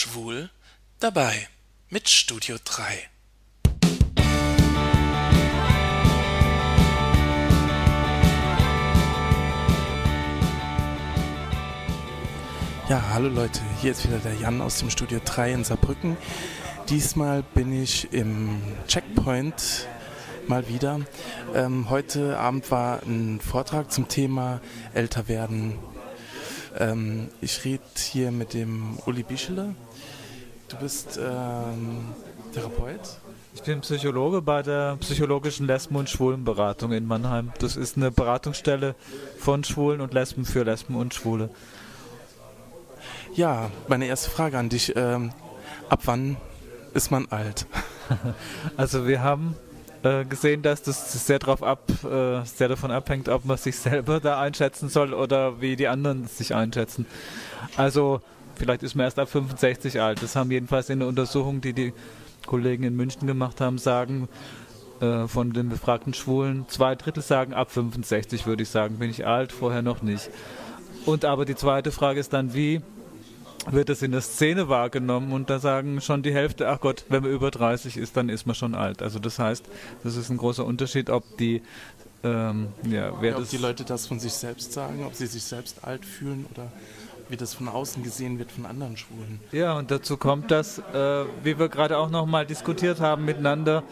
Schwul dabei mit Studio 3. Ja, hallo Leute, hier ist wieder der Jan aus dem Studio 3 in Saarbrücken. Diesmal bin ich im Checkpoint mal wieder. Ähm, heute Abend war ein Vortrag zum Thema älter werden. Ähm, ich rede hier mit dem Uli Bischele. Du bist ähm, Therapeut. Ich bin Psychologe bei der psychologischen Lesben- und Schwulenberatung in Mannheim. Das ist eine Beratungsstelle von Schwulen und Lesben für Lesben und Schwule. Ja, meine erste Frage an dich. Ähm, ab wann ist man alt? Also wir haben äh, gesehen, dass das sehr, drauf ab, äh, sehr davon abhängt, ob man sich selber da einschätzen soll oder wie die anderen sich einschätzen. Also vielleicht ist man erst ab 65 alt. Das haben jedenfalls in der Untersuchung, die die Kollegen in München gemacht haben, sagen äh, von den befragten Schwulen, zwei Drittel sagen ab 65 würde ich sagen, bin ich alt, vorher noch nicht. Und aber die zweite Frage ist dann, wie wird es in der Szene wahrgenommen und da sagen schon die Hälfte, ach Gott, wenn man über 30 ist, dann ist man schon alt. Also das heißt, das ist ein großer Unterschied, ob die ähm, ja, Ja, ob das die Leute das von sich selbst sagen, ob sie sich selbst alt fühlen oder wie das von außen gesehen wird von anderen Schwulen. Ja, und dazu kommt, dass, äh, wie wir gerade auch nochmal diskutiert haben miteinander,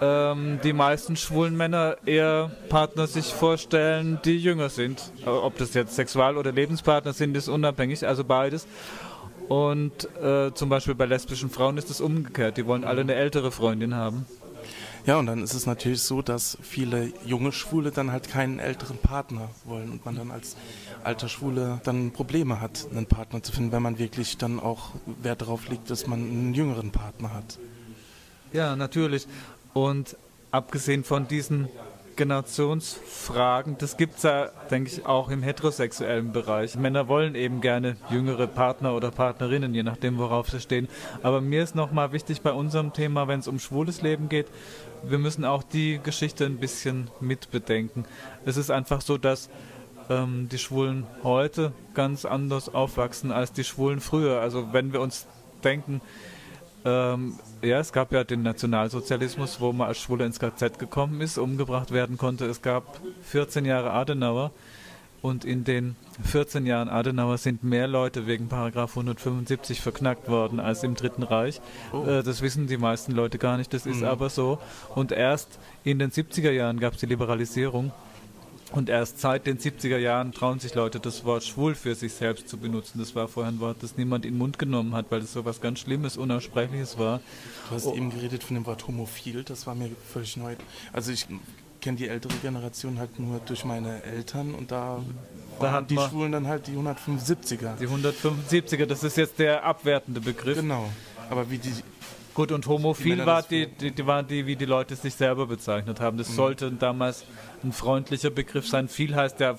ähm, die meisten schwulen Männer eher Partner sich vorstellen, die jünger sind. Ob das jetzt Sexual- oder Lebenspartner sind, ist unabhängig, also beides. Und äh, zum Beispiel bei lesbischen Frauen ist es umgekehrt. Die wollen alle eine ältere Freundin haben. Ja, und dann ist es natürlich so, dass viele junge Schwule dann halt keinen älteren Partner wollen und man dann als alter Schwule dann Probleme hat, einen Partner zu finden, wenn man wirklich dann auch Wert darauf legt, dass man einen jüngeren Partner hat. Ja, natürlich. Und abgesehen von diesen Generationsfragen, das gibt es ja, denke ich, auch im heterosexuellen Bereich. Männer wollen eben gerne jüngere Partner oder Partnerinnen, je nachdem, worauf sie stehen. Aber mir ist nochmal wichtig bei unserem Thema, wenn es um schwules Leben geht, wir müssen auch die Geschichte ein bisschen mitbedenken. Es ist einfach so, dass ähm, die Schwulen heute ganz anders aufwachsen als die Schwulen früher. Also wenn wir uns denken, ähm, ja, es gab ja den Nationalsozialismus, wo man als Schwule ins KZ gekommen ist, umgebracht werden konnte. Es gab 14 Jahre Adenauer und in den 14 Jahren Adenauer sind mehr Leute wegen Paragraph 175 verknackt worden als im Dritten Reich. Äh, das wissen die meisten Leute gar nicht, das ist aber so. Und erst in den 70er Jahren gab es die Liberalisierung. Und erst seit den 70er Jahren trauen sich Leute, das Wort schwul für sich selbst zu benutzen. Das war vorher ein Wort, das niemand in den Mund genommen hat, weil es so was ganz Schlimmes, Unaussprechliches war. Du hast eben geredet von dem Wort homophil, das war mir völlig neu. Also ich kenne die ältere Generation halt nur durch meine Eltern und da, Da waren die Schwulen dann halt die 175er. Die 175er, das ist jetzt der abwertende Begriff. Genau. Aber wie die, Gut, und homophil war die, die, die waren die, wie die Leute sich selber bezeichnet haben. Das sollte damals ein freundlicher Begriff sein. Viel heißt ja,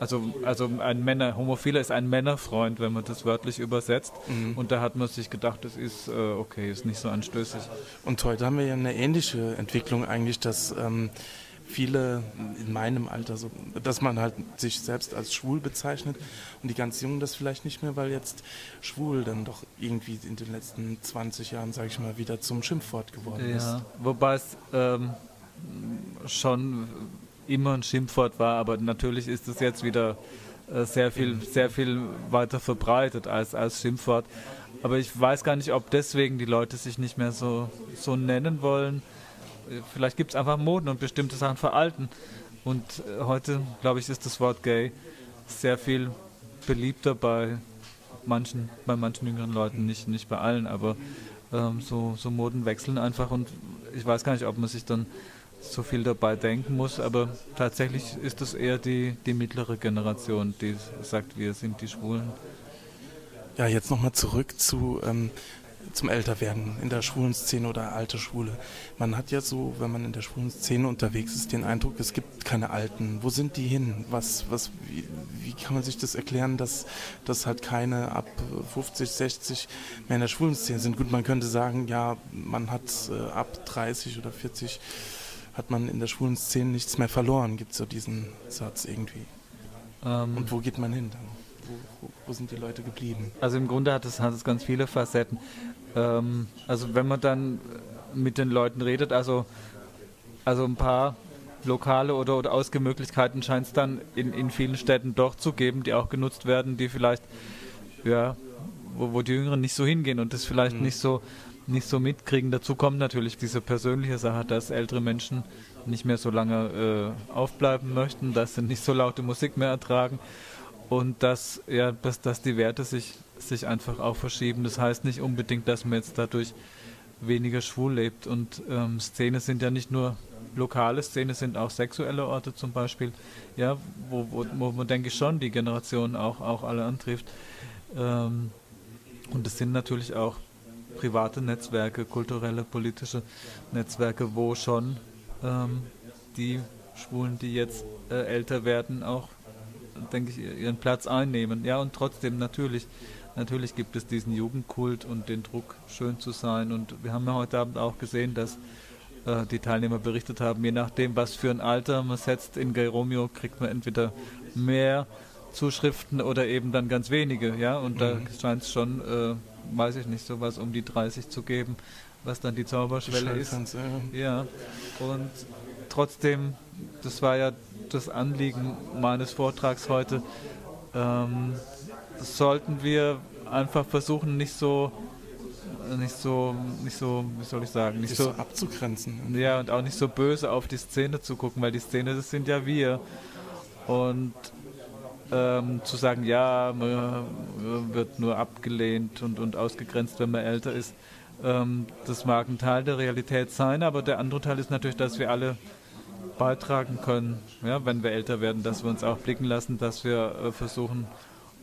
also, also ein Männer, homophiler ist ein Männerfreund, wenn man das wörtlich übersetzt. Und da hat man sich gedacht, das ist äh, okay, ist nicht so anstößig. Und heute haben wir ja eine ähnliche Entwicklung eigentlich, dass ähm, viele in meinem Alter, so, dass man halt sich selbst als schwul bezeichnet und die ganz Jungen das vielleicht nicht mehr, weil jetzt schwul dann doch irgendwie in den letzten 20 Jahren, sage ich mal, wieder zum Schimpfwort geworden ist. Ja, wobei es ähm, schon immer ein Schimpfwort war, aber natürlich ist es jetzt wieder äh, sehr viel, sehr viel weiter verbreitet als, als Schimpfwort. Aber ich weiß gar nicht, ob deswegen die Leute sich nicht mehr so, so nennen wollen. Vielleicht gibt es einfach Moden und bestimmte Sachen veralten. Und äh, heute, glaube ich, ist das Wort gay sehr viel beliebter bei manchen, bei manchen jüngeren Leuten, nicht, nicht bei allen, aber ähm, so, so Moden wechseln einfach und ich weiß gar nicht, ob man sich dann so viel dabei denken muss, aber tatsächlich ist es eher die, die mittlere Generation, die sagt, wir sind die Schwulen. Ja, jetzt nochmal zurück zu, ähm, zum Älterwerden in der schwulen Szene oder alte Schwule. Man hat ja so, wenn man in der schwulen Szene unterwegs ist, den Eindruck, es gibt keine Alten. Wo sind die hin? Was, was, wie, wie kann man sich das erklären, dass, dass halt keine ab 50, 60 mehr in der schwulen Szene sind? Gut, man könnte sagen, ja, man hat äh, ab 30 oder 40 hat man in der schwulen Szene nichts mehr verloren, gibt es so diesen Satz irgendwie. Ähm, Und wo geht man hin dann? wo, wo, sind die Leute geblieben? Also im Grunde hat es, hat es ganz viele Facetten. Ähm, also wenn man dann mit den Leuten redet, also, also ein paar lokale oder, oder Ausgehmöglichkeiten scheint es dann in, in vielen Städten doch zu geben, die auch genutzt werden, die vielleicht, ja, wo, wo die Jüngeren nicht so hingehen und das vielleicht mhm. nicht so nicht so mitkriegen. Dazu kommt natürlich diese persönliche Sache, dass ältere Menschen nicht mehr so lange äh, aufbleiben möchten, dass sie nicht so laute Musik mehr ertragen und dass, ja, dass, dass die Werte sich, sich einfach auch verschieben. Das heißt nicht unbedingt, dass man jetzt dadurch weniger schwul lebt. Und ähm, Szene sind ja nicht nur lokale Szene, sind auch sexuelle Orte zum Beispiel, ja, wo, wo, wo man, denke ich, schon die Generation auch, auch alle antrifft. Ähm, und es sind natürlich auch private Netzwerke, kulturelle, politische Netzwerke, wo schon ähm, die Schwulen, die jetzt äh, älter werden, auch, denke ich, ihren Platz einnehmen. Ja, und trotzdem natürlich, natürlich gibt es diesen Jugendkult und den Druck, schön zu sein. Und wir haben ja heute Abend auch gesehen, dass äh, die Teilnehmer berichtet haben, je nachdem, was für ein Alter man setzt in Gay Romeo, kriegt man entweder mehr Zuschriften oder eben dann ganz wenige. Ja, und mhm. da scheint es schon, äh, weiß ich nicht, sowas um die 30 zu geben was dann die Zauberschwelle ist. Ja. ja. Und trotzdem, das war ja das Anliegen meines Vortrags heute, ähm, sollten wir einfach versuchen, nicht so nicht so, nicht so, wie soll ich sagen, nicht so, so, abzugrenzen. Ja, und auch nicht so böse auf die Szene zu gucken, weil die Szene, das sind ja wir. Und ähm, zu sagen, ja, man wird nur abgelehnt und, und ausgegrenzt, wenn man älter ist, ähm, das mag ein Teil der Realität sein, aber der andere Teil ist natürlich, dass wir alle beitragen können, ja, wenn wir älter werden, dass wir uns auch blicken lassen, dass wir äh, versuchen,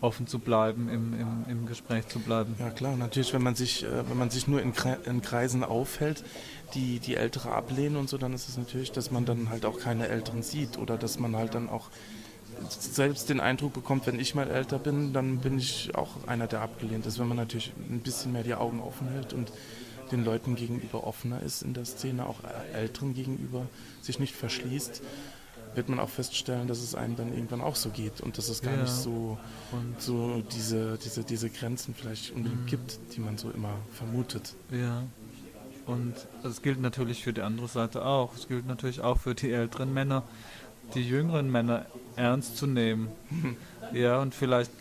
offen zu bleiben, im, im, im Gespräch zu bleiben. Ja klar, natürlich, wenn man sich, äh, wenn man sich nur in, in Kreisen aufhält, die die Ältere ablehnen und so, dann ist es natürlich, dass man dann halt auch keine Älteren sieht oder dass man halt dann auch selbst den Eindruck bekommt, wenn ich mal älter bin, dann bin ich auch einer, der abgelehnt ist. Wenn man natürlich ein bisschen mehr die Augen offen hält und den Leuten gegenüber offener ist in der Szene, auch Älteren gegenüber, sich nicht verschließt, wird man auch feststellen, dass es einem dann irgendwann auch so geht und dass es gar ja. nicht so, so diese, diese, diese Grenzen vielleicht unbedingt mhm. gibt, die man so immer vermutet. Ja. Und das gilt natürlich für die andere Seite auch. Es gilt natürlich auch für die älteren Männer, die jüngeren Männer ernst zu nehmen. ja, und vielleicht,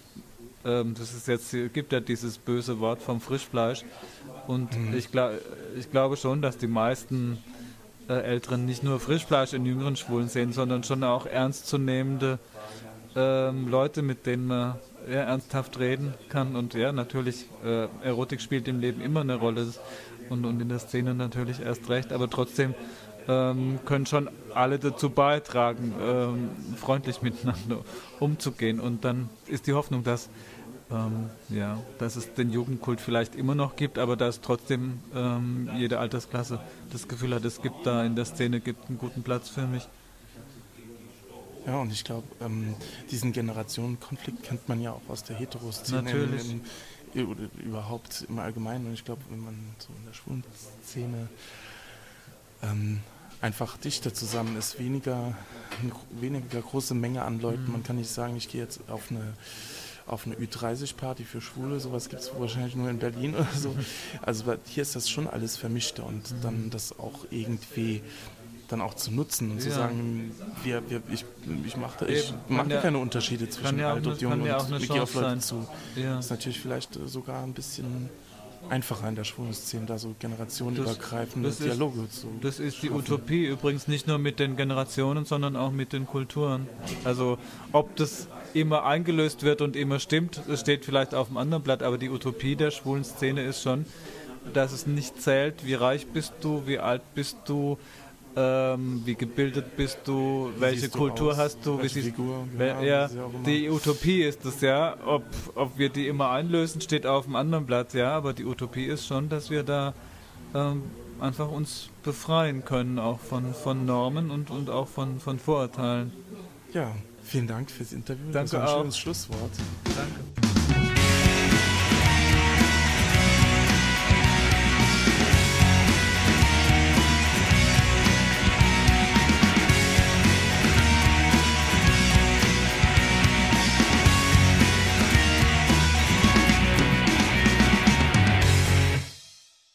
ähm, das ist jetzt, gibt ja dieses böse Wort vom Frischfleisch. Und mhm. ich, glaub, ich glaube schon, dass die meisten äh, Älteren nicht nur Frischfleisch in jüngeren Schwulen sehen, sondern schon auch ernstzunehmende ähm, Leute, mit denen man ja, ernsthaft reden kann. Und ja, natürlich, äh, Erotik spielt im Leben immer eine Rolle und, und in der Szene natürlich erst recht, aber trotzdem ähm, können schon alle dazu beitragen, ähm, freundlich miteinander umzugehen. Und dann ist die Hoffnung, dass, ähm, ja, dass es den Jugendkult vielleicht immer noch gibt, aber dass trotzdem ähm, jede Altersklasse das Gefühl hat, es gibt da in der Szene gibt einen guten Platz für mich. Ja, und ich glaube, ähm, diesen Generationenkonflikt kennt man ja auch aus der Heteroszene. Natürlich. In, in, überhaupt im Allgemeinen. Und ich glaube, wenn man so in der schwulen Szene ähm, einfach dichter zusammen ist, weniger, weniger große Menge an Leuten. Mhm. Man kann nicht sagen, ich gehe jetzt auf eine auf eine Ü30-Party für Schwule, sowas gibt es wahrscheinlich nur in Berlin oder so. Also hier ist das schon alles vermischter und mhm. dann das auch irgendwie dann auch zu nutzen und ja. zu sagen, wir, wir, ich, ich mache ich mach ja, keine Unterschiede zwischen ja alt und jung und ich gehe auf Leute zu. Das ist natürlich vielleicht sogar ein bisschen einfacher in der schwulen Szene, da so generationenübergreifende das, das Dialoge ist, zu Das ist die Utopie übrigens nicht nur mit den Generationen, sondern auch mit den Kulturen. Also ob das immer eingelöst wird und immer stimmt, das steht vielleicht auf dem anderen Blatt, aber die Utopie der schwulen Szene ist schon, dass es nicht zählt, wie reich bist du, wie alt bist du, ähm, wie gebildet bist du, welche Kultur du hast du, welche wie Figur, ja, ja die Utopie ist es ja, ob, ob wir die immer einlösen, steht auf dem anderen Blatt, ja, aber die Utopie ist schon, dass wir da ähm, einfach uns befreien können, auch von, von Normen und, und auch von, von Vorurteilen. Ja, vielen Dank fürs Interview. Danke das war ein auch. schönes Schlusswort. Danke.